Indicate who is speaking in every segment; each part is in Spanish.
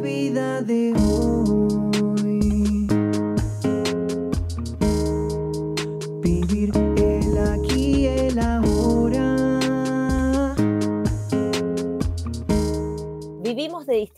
Speaker 1: vida de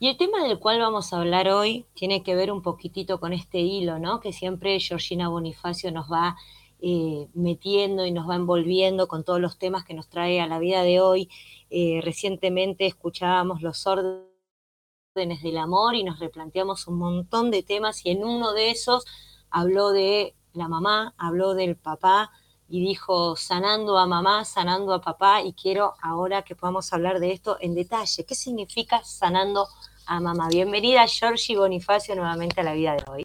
Speaker 2: Y el tema del cual vamos a hablar hoy tiene que ver un poquitito con este hilo, ¿no? Que siempre Georgina Bonifacio nos va eh, metiendo y nos va envolviendo con todos los temas que nos trae a la vida de hoy. Eh, recientemente escuchábamos los órdenes del amor y nos replanteamos un montón de temas y en uno de esos habló de la mamá, habló del papá y dijo sanando a mamá, sanando a papá y quiero ahora que podamos hablar de esto en detalle. ¿Qué significa sanando a mamá? Bienvenida Georgie Bonifacio nuevamente a la vida de hoy.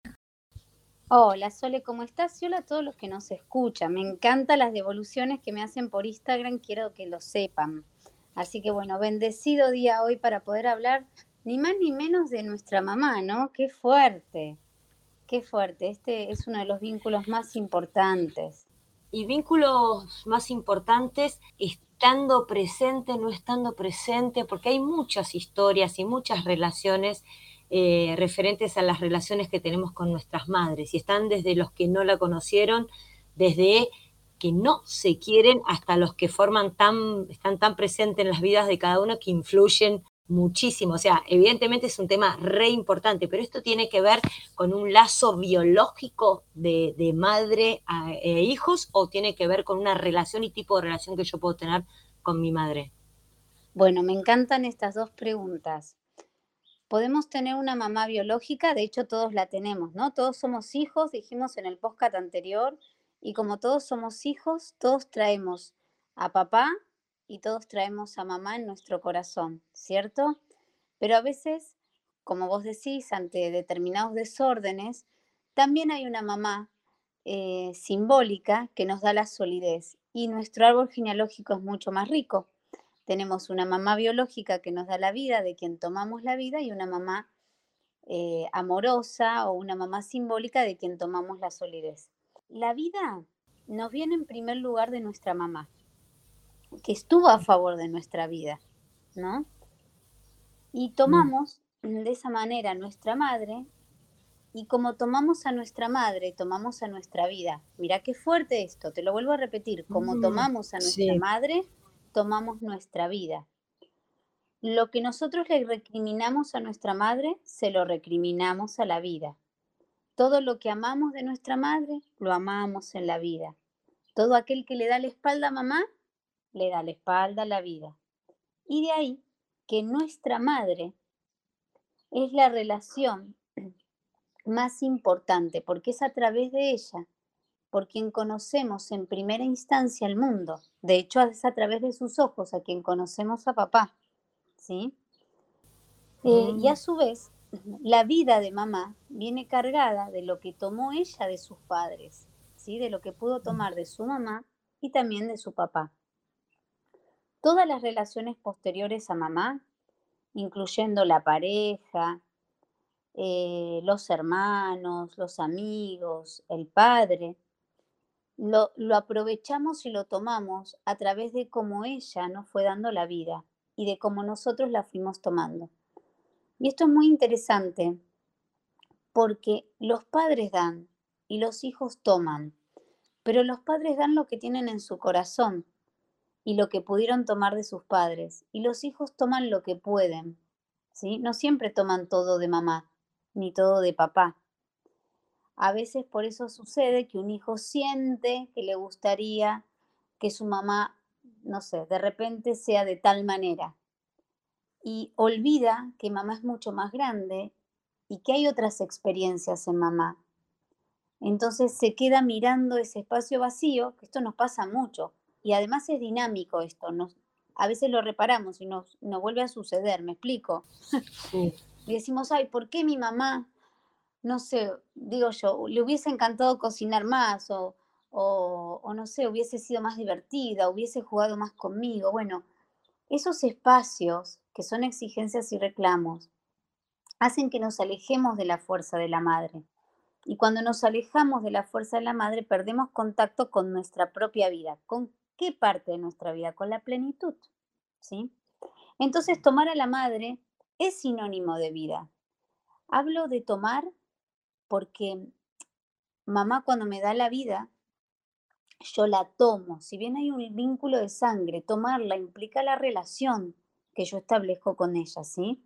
Speaker 3: Hola Sole, ¿cómo estás? Y hola a todos los que nos escuchan. Me encantan las devoluciones que me hacen por Instagram, quiero que lo sepan. Así que bueno, bendecido día hoy para poder hablar ni más ni menos de nuestra mamá, ¿no? Qué fuerte, qué fuerte. Este es uno de los vínculos más importantes.
Speaker 2: Y vínculos más importantes estando presente, no estando presente, porque hay muchas historias y muchas relaciones eh, referentes a las relaciones que tenemos con nuestras madres. Y están desde los que no la conocieron, desde que no se quieren, hasta los que forman tan, están tan presentes en las vidas de cada uno que influyen muchísimo. O sea, evidentemente es un tema re importante, pero esto tiene que ver con un lazo biológico de, de madre e hijos o tiene que ver con una relación y tipo de relación que yo puedo tener con mi madre.
Speaker 3: Bueno, me encantan estas dos preguntas. Podemos tener una mamá biológica, de hecho todos la tenemos, ¿no? Todos somos hijos, dijimos en el podcast anterior, y como todos somos hijos, todos traemos a papá y todos traemos a mamá en nuestro corazón, ¿cierto? Pero a veces, como vos decís, ante determinados desórdenes, también hay una mamá eh, simbólica que nos da la solidez y nuestro árbol genealógico es mucho más rico. Tenemos una mamá biológica que nos da la vida, de quien tomamos la vida, y una mamá eh, amorosa o una mamá simbólica de quien tomamos la solidez. La vida nos viene en primer lugar de nuestra mamá que estuvo a favor de nuestra vida, ¿no? Y tomamos de esa manera nuestra madre, y como tomamos a nuestra madre, tomamos a nuestra vida. Mira qué fuerte esto, te lo vuelvo a repetir, como tomamos a nuestra madre, tomamos nuestra vida. Lo que nosotros le recriminamos a nuestra madre, se lo recriminamos a la vida. Todo lo que amamos de nuestra madre, lo amamos en la vida. Todo aquel que le da la espalda a mamá, le da la espalda a la vida. Y de ahí que nuestra madre es la relación más importante, porque es a través de ella por quien conocemos en primera instancia el mundo. De hecho, es a través de sus ojos a quien conocemos a papá. ¿sí? Eh, y a mm. su vez, la vida de mamá viene cargada de lo que tomó ella de sus padres, ¿sí? de lo que pudo mm. tomar de su mamá y también de su papá todas las relaciones posteriores a mamá, incluyendo la pareja, eh, los hermanos, los amigos, el padre, lo, lo, aprovechamos y lo tomamos a través de cómo ella nos fue dando la vida y de cómo nosotros la fuimos tomando. Y esto es muy interesante porque los padres dan y los hijos toman, pero los padres dan lo que tienen en su corazón y lo que pudieron tomar de sus padres. Y los hijos toman lo que pueden, ¿sí? No siempre toman todo de mamá, ni todo de papá. A veces por eso sucede que un hijo siente que le gustaría que su mamá, no sé, de repente sea de tal manera. Y olvida que mamá es mucho más grande y que hay otras experiencias en mamá. Entonces se queda mirando ese espacio vacío, que esto nos pasa mucho y además es dinámico esto, nos, a veces lo reparamos y nos, vuelve a suceder, me explico. y decimos, ay, ¿por qué mi mamá no sé, digo yo, le hubiese encantado cocinar más o, o, o no sé, hubiese sido más divertida, hubiese jugado más conmigo. Bueno, esos espacios que son exigencias y reclamos hacen que nos alejemos de la fuerza de la madre. Y cuando nos alejamos de la fuerza de la madre, perdemos contacto con nuestra propia vida. ¿Con qué parte de nuestra vida? Con la plenitud. ¿sí? Entonces, tomar a la madre es sinónimo de vida. Hablo de tomar porque mamá cuando me da la vida, yo la tomo. Si bien hay un vínculo de sangre, tomarla implica la relación que yo establezco con ella, ¿sí?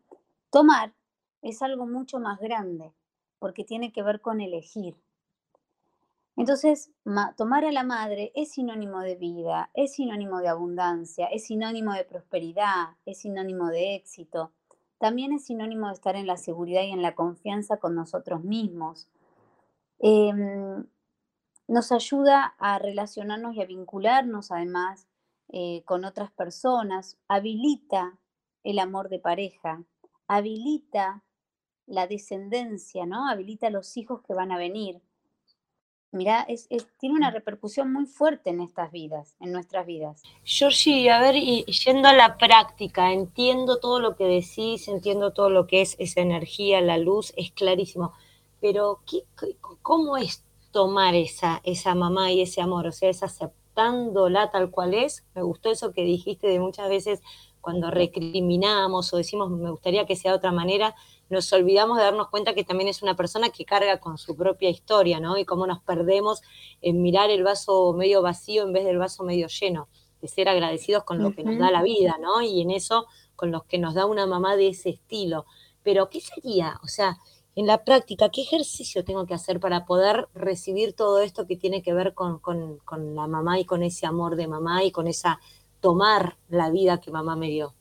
Speaker 3: Tomar es algo mucho más grande porque tiene que ver con elegir. Entonces, tomar a la madre es sinónimo de vida, es sinónimo de abundancia, es sinónimo de prosperidad, es sinónimo de éxito. También es sinónimo de estar en la seguridad y en la confianza con nosotros mismos. Em, nos ayuda a relacionarnos y a vincularnos además eh, con otras personas, habilita el amor de pareja, habilita la descendencia, ¿no? Habilita los hijos que van a venir. Mirá, es, tiene una repercusión muy fuerte en estas vidas, en nuestras vidas.
Speaker 2: Georgie, a ver, y yendo a la práctica, entiendo todo lo que decís, entiendo todo lo que es esa energía, la luz, es clarísimo, pero ¿cómo es tomar esa, esa mamá y ese amor? O sea, es aceptándola tal cual es. Me gustó eso que dijiste de muchas veces cuando recriminamos o decimos me gustaría que sea de otra manera, nos olvidamos de darnos cuenta que también es una persona que carga con su propia historia, ¿no? Y cómo nos perdemos en mirar el vaso medio vacío en vez del vaso medio lleno, de ser agradecidos con lo que nos da la vida, ¿no? Y en eso, con los que nos da una mamá de ese estilo. Pero, ¿qué sería? O sea, en la práctica, ¿qué ejercicio tengo que hacer para poder recibir todo esto que tiene que ver con, con la mamá y con ese amor de mamá y con esa tomar la vida que mamá me dio?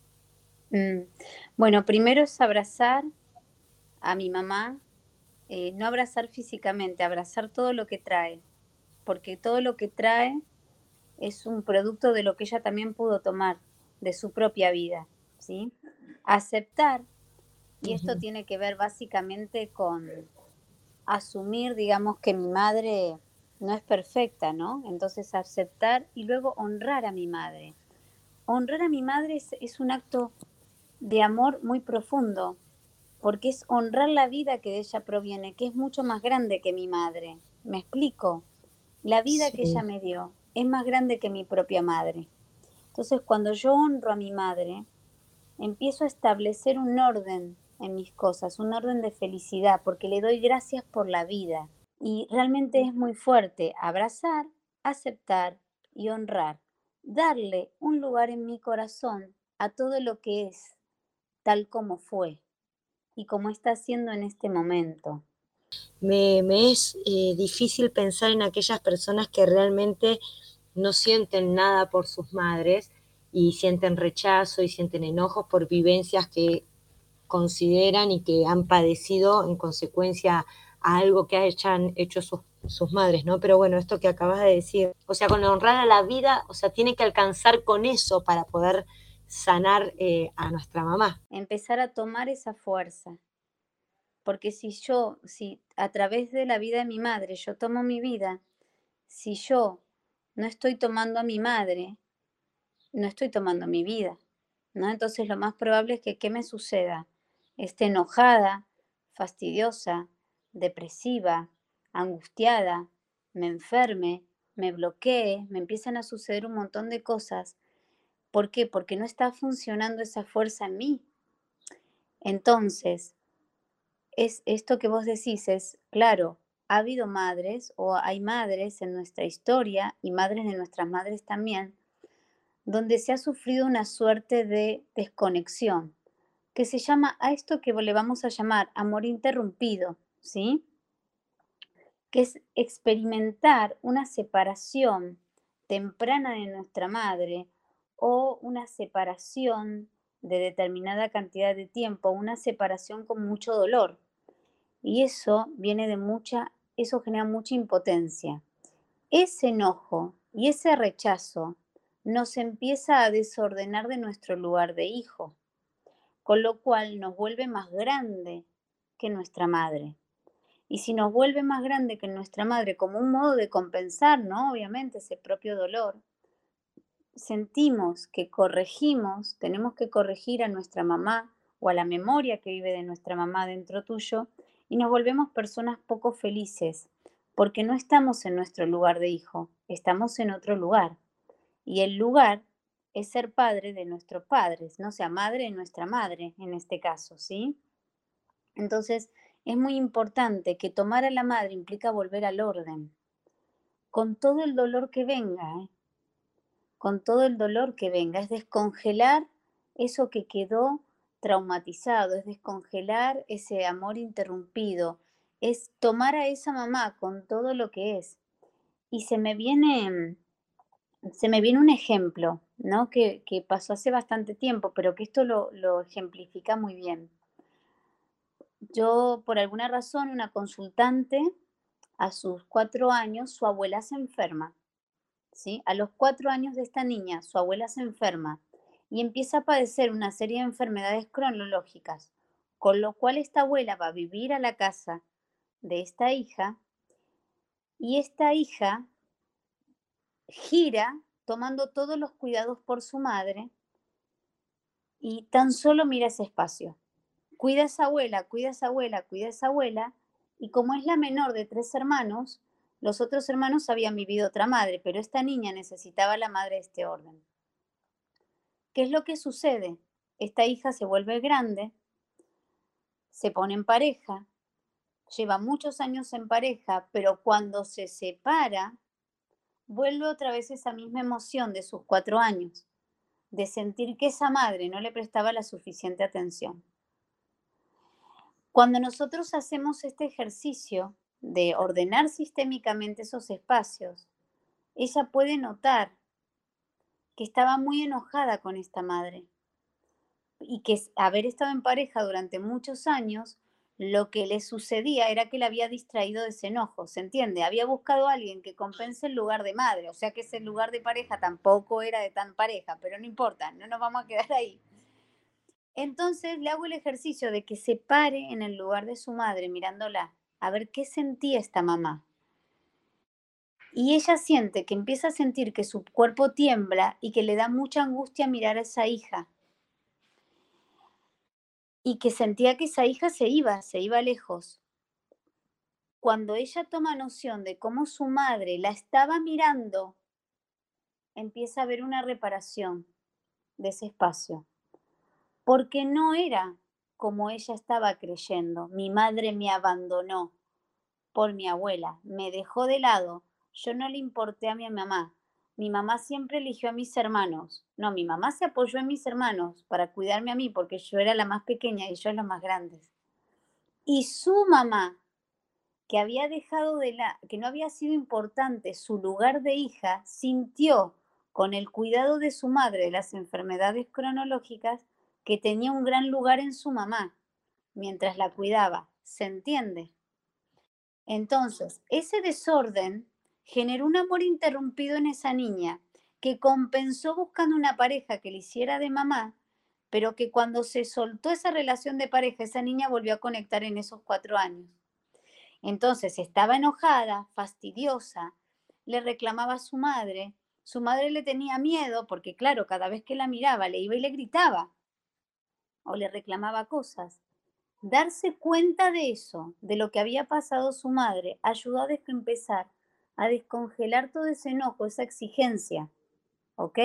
Speaker 3: Mm. Bueno, primero es abrazar a mi mamá, eh, no abrazar físicamente, abrazar todo lo que trae, porque todo lo que trae es un producto de lo que ella también pudo tomar, de su propia vida, ¿sí? Aceptar, y esto tiene que ver básicamente con asumir, digamos, que mi madre no es perfecta, ¿no? Entonces aceptar y luego honrar a mi madre. Honrar a mi madre es un acto de amor muy profundo, porque es honrar la vida que de ella proviene, que es mucho más grande que mi madre. ¿Me explico? La vida que ella me dio es más grande que mi propia madre. Entonces, cuando yo honro a mi madre, empiezo a establecer un orden en mis cosas, un orden de felicidad, porque le doy gracias por la vida. Y realmente es muy fuerte abrazar, aceptar y honrar, darle un lugar en mi corazón a todo lo que es, tal como fue y como está haciendo en este momento.
Speaker 2: Me, es eh, difícil pensar en aquellas personas que realmente no sienten nada por sus madres y sienten rechazo y sienten enojos por vivencias que consideran y que han padecido en consecuencia a algo que hayan hecho sus, sus madres, ¿no? Pero bueno, esto que acabas de decir, o sea, con honrar a la vida, o sea, tiene que alcanzar con eso para poder sanar eh, a nuestra mamá.
Speaker 3: Empezar a tomar esa fuerza. Porque si yo, si a través de la vida de mi madre yo tomo mi vida, si yo no estoy tomando a mi madre, no estoy tomando mi vida. ¿no? Entonces lo más probable es que ¿qué me suceda? Esté enojada, fastidiosa, depresiva, angustiada, me enferme, me bloquee, me empiezan a suceder un montón de cosas ¿Por qué? Porque no está funcionando esa fuerza en mí. Entonces, es esto que vos decís es, claro, ha habido madres o hay madres en nuestra historia y madres de nuestras madres también, donde se ha sufrido una suerte de desconexión, que se llama a esto que le vamos a llamar amor interrumpido, ¿sí? Que es experimentar una separación temprana de nuestra madre o una separación de determinada cantidad de tiempo, una separación con mucho dolor. Y eso viene de mucha, eso genera mucha impotencia. Ese enojo y ese rechazo nos empieza a desordenar de nuestro lugar de hijo, con lo cual nos vuelve más grande que nuestra madre. Y si nos vuelve más grande que nuestra madre como un modo de compensar, ¿no? Obviamente ese propio dolor, sentimos que corregimos, tenemos que corregir a nuestra mamá o a la memoria que vive de nuestra mamá dentro tuyo y nos volvemos personas poco felices porque no estamos en nuestro lugar de hijo, estamos en otro lugar. Y el lugar es ser padre de nuestros padres, no sea madre de nuestra madre en este caso, ¿sí? Entonces, es muy importante que tomar a la madre implica volver al orden, con todo el dolor que venga, ¿eh? Con todo el dolor que venga, es descongelar eso que quedó traumatizado, es descongelar ese amor interrumpido, es tomar a esa mamá con todo lo que es. Y se me viene, se me viene un ejemplo, ¿no? Que, que pasó hace bastante tiempo, pero que esto lo, lo ejemplifica muy bien. Yo, por alguna razón, una consultante, a sus cuatro años, su abuela se enferma. ¿Sí? A los cuatro años de esta niña, su abuela se enferma y empieza a padecer una serie de enfermedades cronológicas, con lo cual esta abuela va a vivir a la casa de esta hija y esta hija gira tomando todos los cuidados por su madre y tan solo mira ese espacio. Cuida a esa abuela, cuida a esa abuela, cuida a esa abuela y como es la menor de tres hermanos, los otros hermanos habían vivido otra madre, pero esta niña necesitaba la madre de este orden. ¿Qué es lo que sucede? Esta hija se vuelve grande, se pone en pareja, lleva muchos años en pareja, pero cuando se separa, vuelve otra vez esa misma emoción de sus cuatro años, de sentir que esa madre no le prestaba la suficiente atención. Cuando nosotros hacemos este ejercicio de ordenar sistémicamente esos espacios, ella puede notar que estaba muy enojada con esta madre y que haber estado en pareja durante muchos años, lo que le sucedía era que le había distraído de ese enojo, ¿se entiende? Había buscado a alguien que compense el lugar de madre, o sea que ese lugar de pareja tampoco era de tan pareja, pero no importa, no nos vamos a quedar ahí. Entonces le hago el ejercicio de que se pare en el lugar de su madre mirándola a ver qué sentía esta mamá. Y ella siente que empieza a sentir que su cuerpo tiembla y que le da mucha angustia mirar a esa hija. Y que sentía que esa hija se iba, se iba lejos. Cuando ella toma noción de cómo su madre la estaba mirando, empieza a ver una reparación de ese espacio. Porque no era como ella estaba creyendo. Mi madre me abandonó por mi abuela, me dejó de lado. Yo no le importé a mi mamá. Mi mamá siempre eligió a mis hermanos. No, mi mamá se apoyó en mis hermanos para cuidarme a mí porque yo era la más pequeña y yo la más grande. Y su mamá, que había dejado de la, que no había sido importante su lugar de hija, sintió con el cuidado de su madre de las enfermedades cronológicas que tenía un gran lugar en su mamá mientras la cuidaba. ¿Se entiende? Entonces, ese desorden generó un amor interrumpido en esa niña que compensó buscando una pareja que le hiciera de mamá, pero que cuando se soltó esa relación de pareja, esa niña volvió a conectar en esos cuatro años. Entonces estaba enojada, fastidiosa, le reclamaba a su madre, su madre le tenía miedo porque claro, cada vez que la miraba le iba y le gritaba, o le reclamaba cosas. Darse cuenta de eso, de lo que había pasado su madre, ayudó a empezar a descongelar todo ese enojo, esa exigencia. ¿Ok?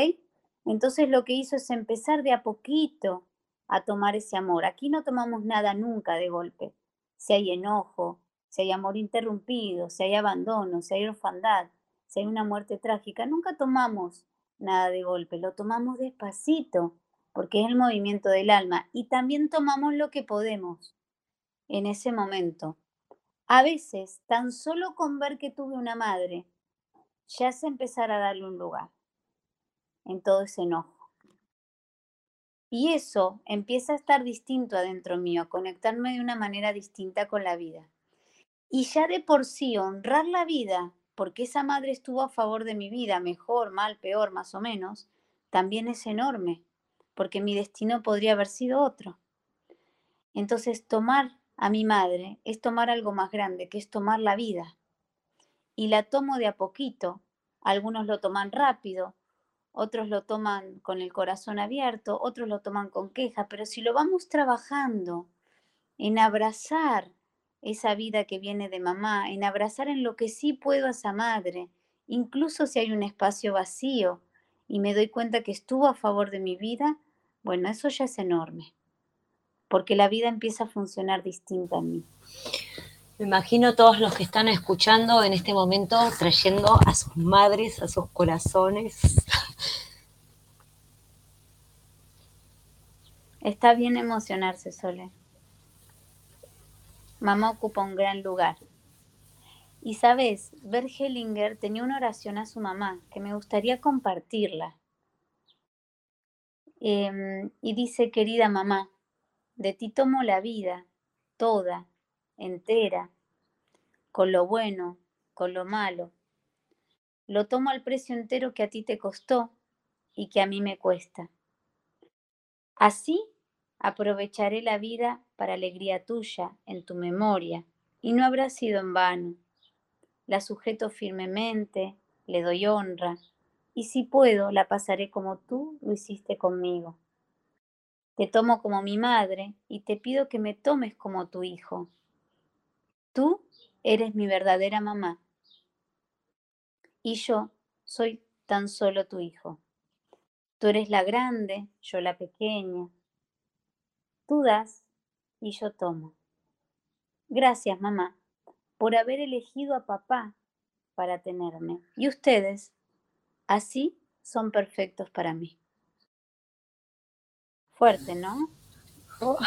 Speaker 3: Entonces lo que hizo es empezar de a poquito a tomar ese amor. Aquí no tomamos nada nunca de golpe. Si hay enojo, si hay amor interrumpido, si hay abandono, si hay orfandad, si hay una muerte trágica, nunca tomamos nada de golpe, lo tomamos despacito, porque es el movimiento del alma, y también tomamos lo que podemos en ese momento. A veces, tan solo con ver que tuve una madre, ya se empezar a darle un lugar en todo ese enojo. Y eso empieza a estar distinto adentro mío, a conectarme de una manera distinta con la vida. Y ya de por sí honrar la vida, porque esa madre estuvo a favor de mi vida, mejor, mal, peor, más o menos, también es enorme porque mi destino podría haber sido otro. Entonces, tomar a mi madre es tomar algo más grande, que es tomar la vida. Y la tomo de a poquito. Algunos lo toman rápido, otros lo toman con el corazón abierto, otros lo toman con queja, pero si lo vamos trabajando en abrazar esa vida que viene de mamá, en abrazar en lo que sí puedo a esa madre, incluso si hay un espacio vacío y me doy cuenta que estuvo a favor de mi vida, bueno, eso ya es enorme, porque la vida empieza a funcionar distinta en mí.
Speaker 2: Me imagino todos los que están escuchando en este momento trayendo a sus madres, a sus corazones.
Speaker 3: Está bien emocionarse, Sole. Mamá ocupa un gran lugar. Y sabes, Bert Hellinger tenía una oración a su mamá que me gustaría compartirla. Em, y dice, querida mamá, de ti tomo la vida, toda, entera, con lo bueno, con lo malo. Lo tomo al precio entero que a ti te costó y que a mí me cuesta. Así aprovecharé la vida para alegría tuya, en tu memoria, y no habrá sido en vano. La sujeto firmemente, le doy honra, y si puedo, la pasaré como tú lo hiciste conmigo. Te tomo como mi madre y te pido que me tomes como tu hijo. Tú eres mi verdadera mamá y yo soy tan solo tu hijo. Tú eres la grande, yo la pequeña. Tú das y yo tomo. Gracias, mamá, por haber elegido a papá para tenerme. Y ustedes, así, son perfectos para mí. Fuerte, ¿no?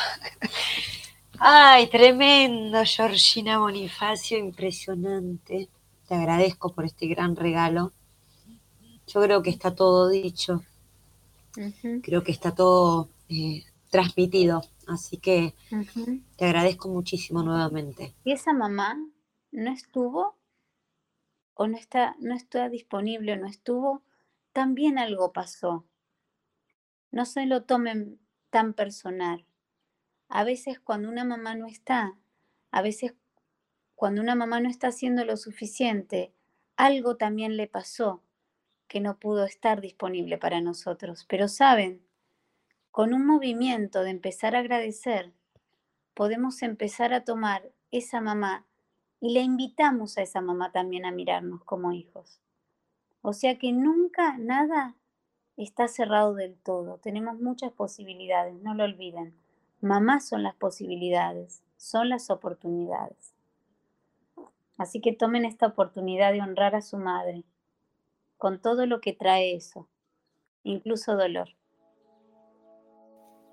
Speaker 2: Ay, tremendo, Georgina Bonifacio, impresionante. Te agradezco por este gran regalo. Yo creo que está todo dicho. Creo que está todo eh, transmitido. Así que te agradezco muchísimo nuevamente.
Speaker 3: ¿Y esa mamá no estuvo o no está, no está disponible o no estuvo? También algo pasó. No se lo tomen tan personal a veces cuando una mamá no está, a veces cuando una mamá no está haciendo lo suficiente, algo también le pasó que no pudo estar disponible para nosotros. Pero saben, con un movimiento de empezar a agradecer, podemos empezar a tomar esa mamá y le invitamos a esa mamá también a mirarnos como hijos. O sea que nunca nada está cerrado del todo. Tenemos muchas posibilidades, no lo olviden. Mamás son las posibilidades, son las oportunidades. Así que tomen esta oportunidad de honrar a su madre, con todo lo que trae eso, incluso dolor.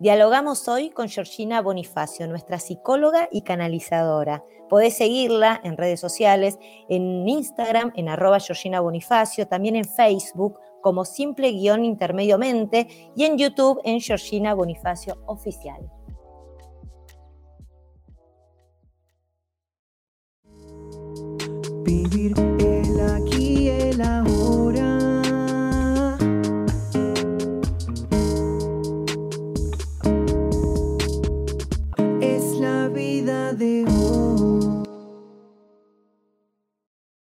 Speaker 2: Dialogamos hoy con Georgina Bonifacio, nuestra psicóloga y canalizadora. Podés seguirla en redes sociales, en Instagram, en arroba Georgina Bonifacio, también en Facebook como simple guion intermediamente y en YouTube en Georgina Bonifacio Oficial.
Speaker 1: Vivir el aquí el ahora.